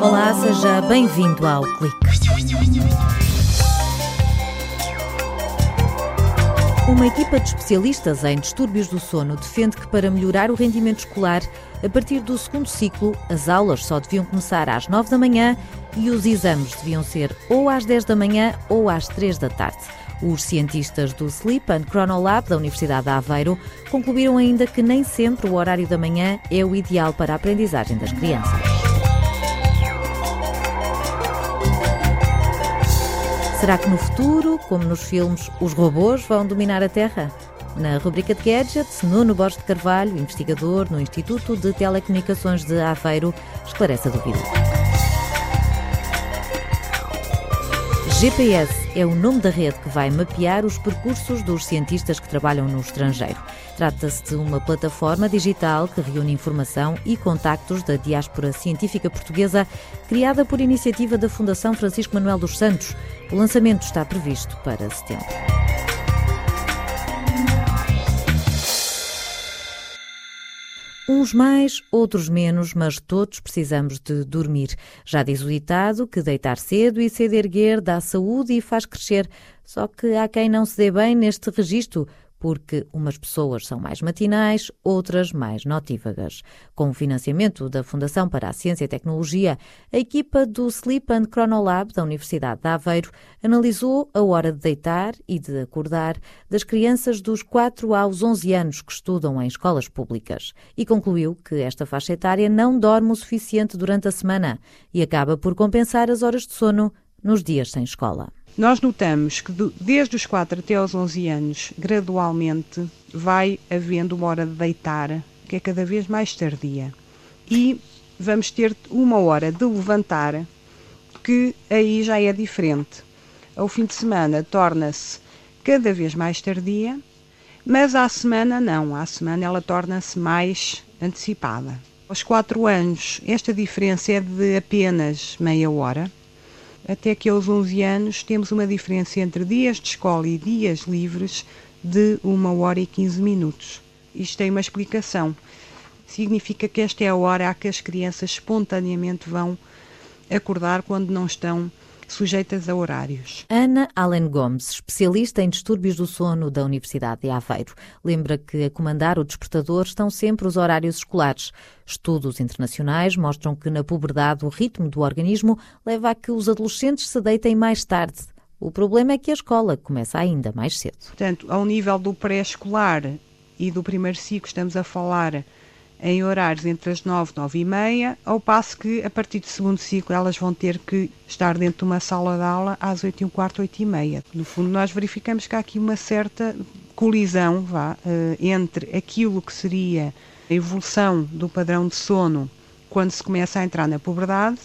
Olá, seja bem-vindo ao Clique. Uma equipa de especialistas em distúrbios do sono defende que para melhorar o rendimento escolar, a partir do segundo ciclo, as aulas só deviam começar às 9 da manhã e os exames deviam ser ou às 10 da manhã ou às 3 da tarde. Os cientistas do Sleep and Chronolab da Universidade de Aveiro concluíram ainda que nem sempre o horário da manhã é o ideal para a aprendizagem das crianças. Será que no futuro, como nos filmes, os robôs vão dominar a Terra? Na rubrica de Gadgets, Nuno Borges de Carvalho, investigador no Instituto de Telecomunicações de Aveiro, esclarece a dúvida. GPS é o nome da rede que vai mapear os percursos dos cientistas que trabalham no estrangeiro. Trata-se de uma plataforma digital que reúne informação e contactos da diáspora científica portuguesa, criada por iniciativa da Fundação Francisco Manuel dos Santos. O lançamento está previsto para setembro. Uns mais, outros menos, mas todos precisamos de dormir. Já diz o ditado que deitar cedo e cedo erguer dá saúde e faz crescer. Só que há quem não se dê bem neste registro porque umas pessoas são mais matinais, outras mais notívagas. Com o financiamento da Fundação para a Ciência e Tecnologia, a equipa do Sleep and Chronolab da Universidade de Aveiro analisou a hora de deitar e de acordar das crianças dos 4 aos 11 anos que estudam em escolas públicas e concluiu que esta faixa etária não dorme o suficiente durante a semana e acaba por compensar as horas de sono nos dias sem escola. Nós notamos que desde os 4 até aos 11 anos, gradualmente, vai havendo uma hora de deitar que é cada vez mais tardia. E vamos ter uma hora de levantar que aí já é diferente. Ao fim de semana torna-se cada vez mais tardia, mas à semana não. À semana ela torna-se mais antecipada. Aos 4 anos, esta diferença é de apenas meia hora até que aos 11 anos temos uma diferença entre dias de escola e dias livres de 1 hora e 15 minutos. Isto tem uma explicação. Significa que esta é a hora a que as crianças espontaneamente vão acordar quando não estão sujeitas a horários. Ana Allen Gomes, especialista em distúrbios do sono da Universidade de Aveiro, lembra que a comandar o despertador estão sempre os horários escolares. Estudos internacionais mostram que na puberdade o ritmo do organismo leva a que os adolescentes se deitem mais tarde. O problema é que a escola começa ainda mais cedo. Portanto, ao nível do pré-escolar e do primeiro ciclo, estamos a falar em horários entre as 9 e 9 e meia, ao passo que a partir do segundo ciclo elas vão ter que estar dentro de uma sala de aula às 8 e um quarto, 8 e meia. No fundo, nós verificamos que há aqui uma certa colisão vá, eh, entre aquilo que seria a evolução do padrão de sono quando se começa a entrar na puberdade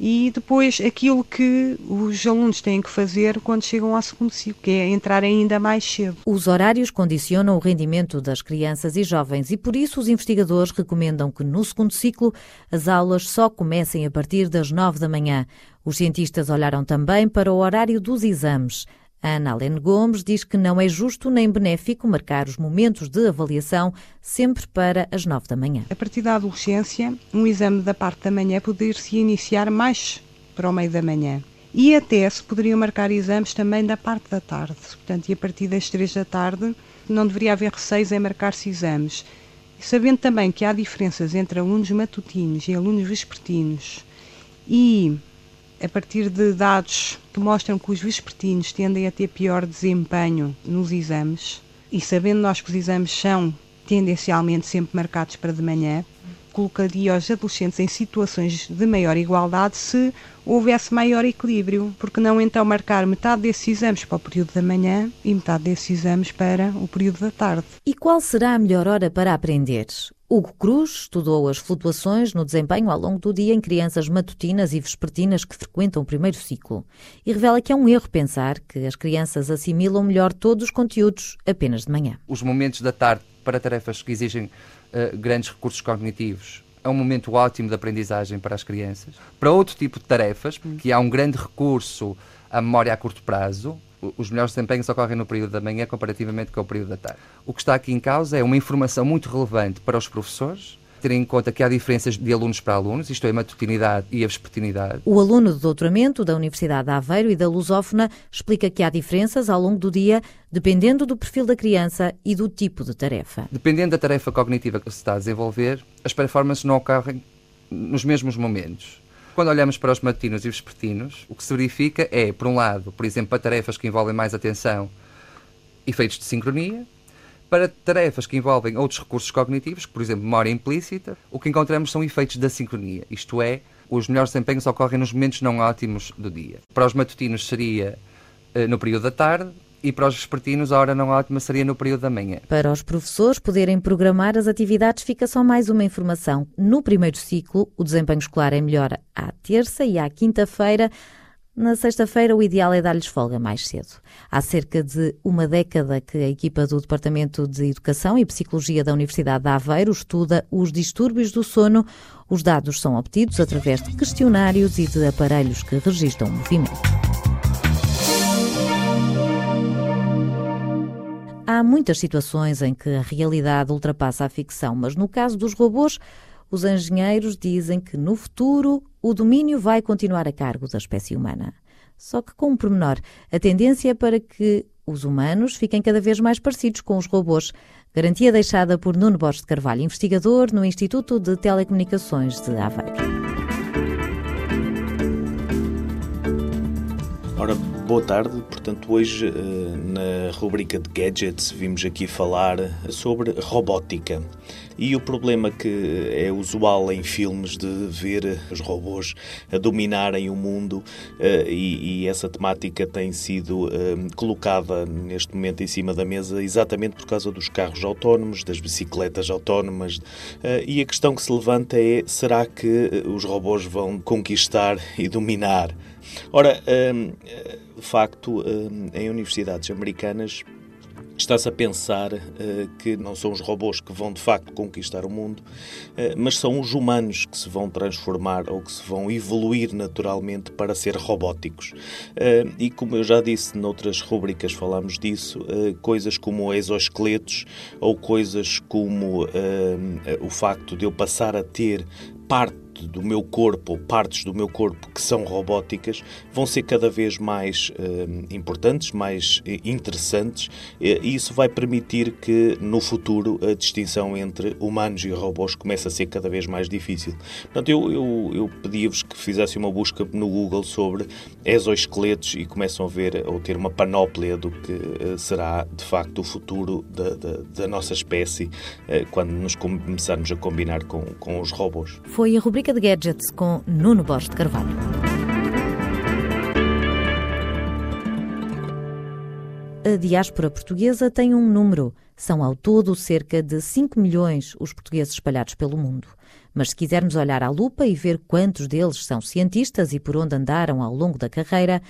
e depois aquilo que os alunos têm que fazer quando chegam ao segundo ciclo, que é entrar ainda mais cedo. Os horários condicionam o rendimento das crianças e jovens e por isso os investigadores recomendam que no segundo ciclo as aulas só comecem a partir das nove da manhã. Os cientistas olharam também para o horário dos exames. Ana Alene Gomes diz que não é justo nem benéfico marcar os momentos de avaliação sempre para as nove da manhã. A partir da adolescência, um exame da parte da manhã poderia-se iniciar mais para o meio da manhã. E até se poderiam marcar exames também da parte da tarde. Portanto, e a partir das três da tarde não deveria haver receios em marcar-se exames. Sabendo também que há diferenças entre alunos matutinos e alunos vespertinos e a partir de dados que mostram que os vespertinos tendem a ter pior desempenho nos exames, e sabendo nós que os exames são tendencialmente sempre marcados para de manhã, colocaria os adolescentes em situações de maior igualdade se houvesse maior equilíbrio, porque não então marcar metade desses exames para o período da manhã e metade desses exames para o período da tarde. E qual será a melhor hora para aprender? Hugo Cruz estudou as flutuações no desempenho ao longo do dia em crianças matutinas e vespertinas que frequentam o primeiro ciclo e revela que é um erro pensar que as crianças assimilam melhor todos os conteúdos apenas de manhã. Os momentos da tarde para tarefas que exigem uh, grandes recursos cognitivos é um momento ótimo de aprendizagem para as crianças. Para outro tipo de tarefas, que há um grande recurso à memória a curto prazo, os melhores desempenhos ocorrem no período da manhã comparativamente com o período da tarde. O que está aqui em causa é uma informação muito relevante para os professores ter em conta que há diferenças de alunos para alunos, isto é, a matutinidade e a vespertinidade. O aluno de doutoramento da Universidade de Aveiro e da Lusófona explica que há diferenças ao longo do dia, dependendo do perfil da criança e do tipo de tarefa. Dependendo da tarefa cognitiva que se está a desenvolver, as performances não ocorrem nos mesmos momentos. Quando olhamos para os matutinos e vespertinos, o que se verifica é, por um lado, por exemplo, para tarefas que envolvem mais atenção, efeitos de sincronia, para tarefas que envolvem outros recursos cognitivos, por exemplo, memória implícita, o que encontramos são efeitos da sincronia, isto é, os melhores desempenhos ocorrem nos momentos não ótimos do dia. Para os matutinos seria uh, no período da tarde, e para os vespertinos a hora não ótima seria no período da manhã. Para os professores poderem programar as atividades fica só mais uma informação. No primeiro ciclo, o desempenho escolar é melhor à terça e à quinta-feira, na sexta-feira, o ideal é dar-lhes folga mais cedo. Há cerca de uma década que a equipa do Departamento de Educação e Psicologia da Universidade de Aveiro estuda os distúrbios do sono. Os dados são obtidos através de questionários e de aparelhos que registram o movimento. Há muitas situações em que a realidade ultrapassa a ficção, mas no caso dos robôs, os engenheiros dizem que no futuro o domínio vai continuar a cargo da espécie humana. Só que com um pormenor, a tendência é para que os humanos fiquem cada vez mais parecidos com os robôs. Garantia deixada por Nuno Borges de Carvalho, investigador no Instituto de Telecomunicações de Aveiro. Boa tarde. Portanto, hoje eh, na rubrica de gadgets vimos aqui falar sobre robótica. E o problema que é usual em filmes de ver os robôs a dominarem o mundo eh, e, essa temática tem sido eh, colocada neste momento em cima da mesa exatamente por causa dos carros autónomos, das bicicletas autónomas. E a questão que se levanta é: será que os robôs vão conquistar e dominar Ora, um, de facto, um, em universidades americanas está-se a pensar uh, que não são os robôs que vão de facto conquistar o mundo, uh, mas são os humanos que se vão transformar ou que se vão evoluir naturalmente para ser robóticos. Uh, e como eu já disse noutras rubricas falámos disso, coisas como exoesqueletos ou coisas como o facto de eu passar a ter parte do meu corpo ou partes do meu corpo que são robóticas vão ser cada vez mais uh, importantes, mais uh, interessantes e isso vai permitir que no futuro a distinção entre humanos e robôs comece a ser cada vez mais difícil. Portanto, eu, eu, eu pedia-vos que fizessem uma busca no Google sobre exoesqueletos e começam a ver ou ter uma panóplia do que uh, será de facto o futuro da, da, da nossa espécie quando nos começarmos a combinar com, com os robôs. Foi a rubrica de Gadgets com Nuno Borges de Carvalho. A diáspora portuguesa tem um número. São ao todo cerca de 5 milhões os portugueses espalhados pelo mundo. Mas se quisermos olhar à lupa e ver quantos deles são cientistas e por onde andaram ao longo da carreira,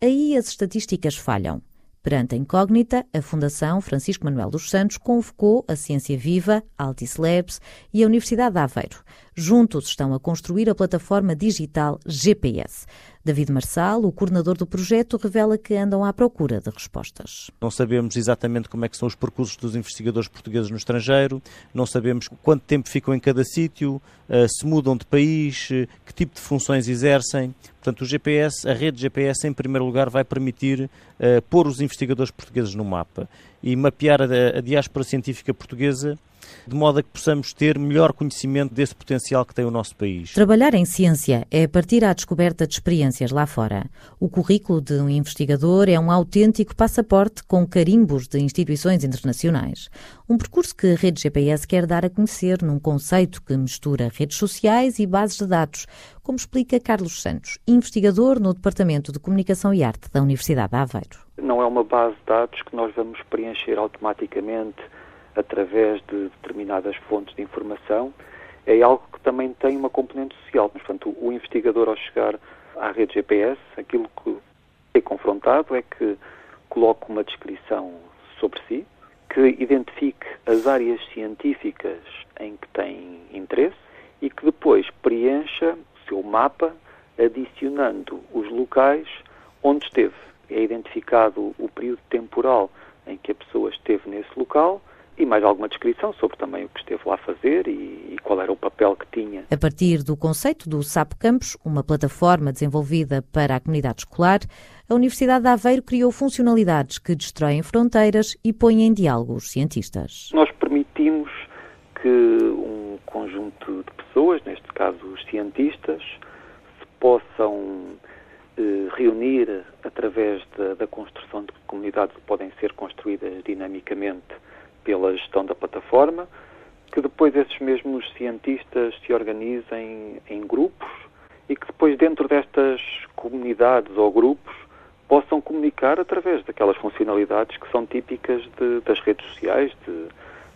aí as estatísticas falham. Perante a incógnita, a Fundação Francisco Manuel dos Santos convocou a Ciência Viva, Altice Labs e a Universidade de Aveiro. Juntos estão a construir a plataforma digital GPS. David Marçal, o coordenador do projeto, revela que andam à procura de respostas. Não sabemos exatamente como é que são os percursos dos investigadores portugueses no estrangeiro, não sabemos quanto tempo ficam em cada sítio, eh, se mudam de país, eh, que tipo de funções exercem. Portanto, o GPS, a rede GPS, em primeiro lugar, vai permitir uh, pôr os investigadores portugueses no mapa e mapear a, a diáspora científica portuguesa de modo a que possamos ter melhor conhecimento desse potencial que tem o nosso país. Trabalhar em ciência é partir à descoberta de experiências lá fora. O currículo de um investigador é um autêntico passaporte com carimbos de instituições internacionais. Um percurso que a rede GPS quer dar a conhecer num conceito que mistura redes sociais e bases de dados, como explica Carlos Santos, investigador no Departamento de Comunicação e Arte da Universidade de Aveiro. Não é uma base de dados que nós vamos preencher automaticamente através de determinadas fontes de informação, é algo que também tem uma componente social. Portanto, o investigador, ao chegar à rede GPS, aquilo que é confrontado é que coloque uma descrição sobre si, que identifique as áreas científicas em que tem interesse e que depois preencha o seu mapa adicionando os locais onde esteve. É identificado o período temporal em que a pessoa esteve nesse local e mais alguma descrição sobre também o que esteve lá a fazer e, e, qual era o papel que tinha. A partir do conceito do SAP Campus, uma plataforma desenvolvida para a comunidade escolar, a Universidade de Aveiro criou funcionalidades que destroem fronteiras e põem em diálogo os cientistas. Nós permitimos que um conjunto de pessoas, neste caso os cientistas, se possam eh, reunir através da, da construção de comunidades que podem ser construídas dinamicamente pela gestão da plataforma, que depois esses mesmos cientistas se organizem em grupos e que depois dentro destas comunidades ou grupos possam comunicar através daquelas funcionalidades que são típicas de, das redes sociais, de,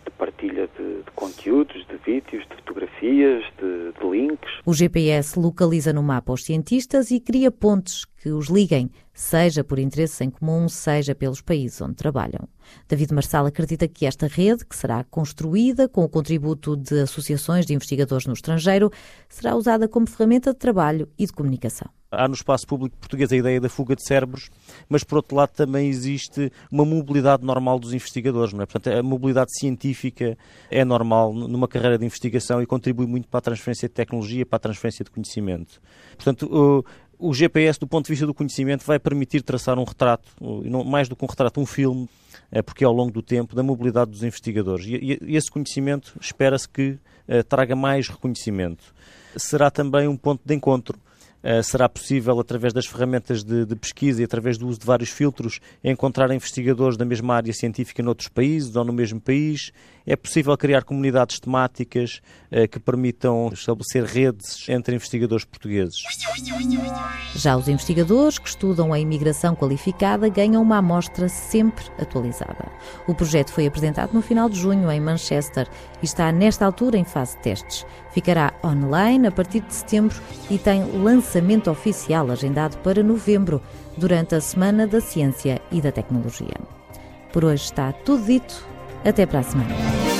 de partilha de, de, conteúdos, de vídeos, de fotografias, de, de links. O GPS localiza no mapa os cientistas e cria pontes que os liguem, seja por interesse em comum, seja pelos países onde trabalham. David Marçal acredita que esta rede, que será construída com o contributo de associações de investigadores no estrangeiro, será usada como ferramenta de trabalho e de comunicação. Há no espaço público português a ideia da fuga de cérebros, mas por outro lado também existe uma mobilidade normal dos investigadores. Não é? Portanto, a mobilidade científica é normal numa carreira de investigação e contribui muito para a transferência de tecnologia, para a transferência de conhecimento. Portanto, o GPS, do ponto de vista do conhecimento, vai permitir traçar um retrato, mais do que um retrato, um filme, eh, porque é ao longo do tempo, da mobilidade dos investigadores. E esse conhecimento espera-se que eh, traga mais reconhecimento. Será também um ponto de encontro será possível, através das ferramentas de, de, pesquisa e através do uso de vários filtros, encontrar investigadores da mesma área científica noutros países ou no mesmo país. É possível criar comunidades temáticas uh, que permitam estabelecer redes entre investigadores portugueses. Já os investigadores que estudam a imigração qualificada ganham uma amostra sempre atualizada. O projeto foi apresentado no final de junho em Manchester e está nesta altura em fase de testes. Ficará online a partir de setembro e tem lançamento oficial agendado para novembro, durante a Semana da Ciência e da Tecnologia. Por hoje está tudo dito. Até para a semana.